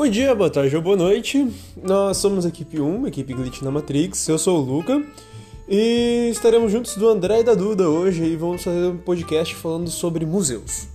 Bom dia, boa tarde ou boa noite. Nós somos a equipe 1, a equipe Glitch na Matrix. Eu sou o Luca e estaremos juntos do André e da Duda hoje e vamos fazer um podcast falando sobre museus.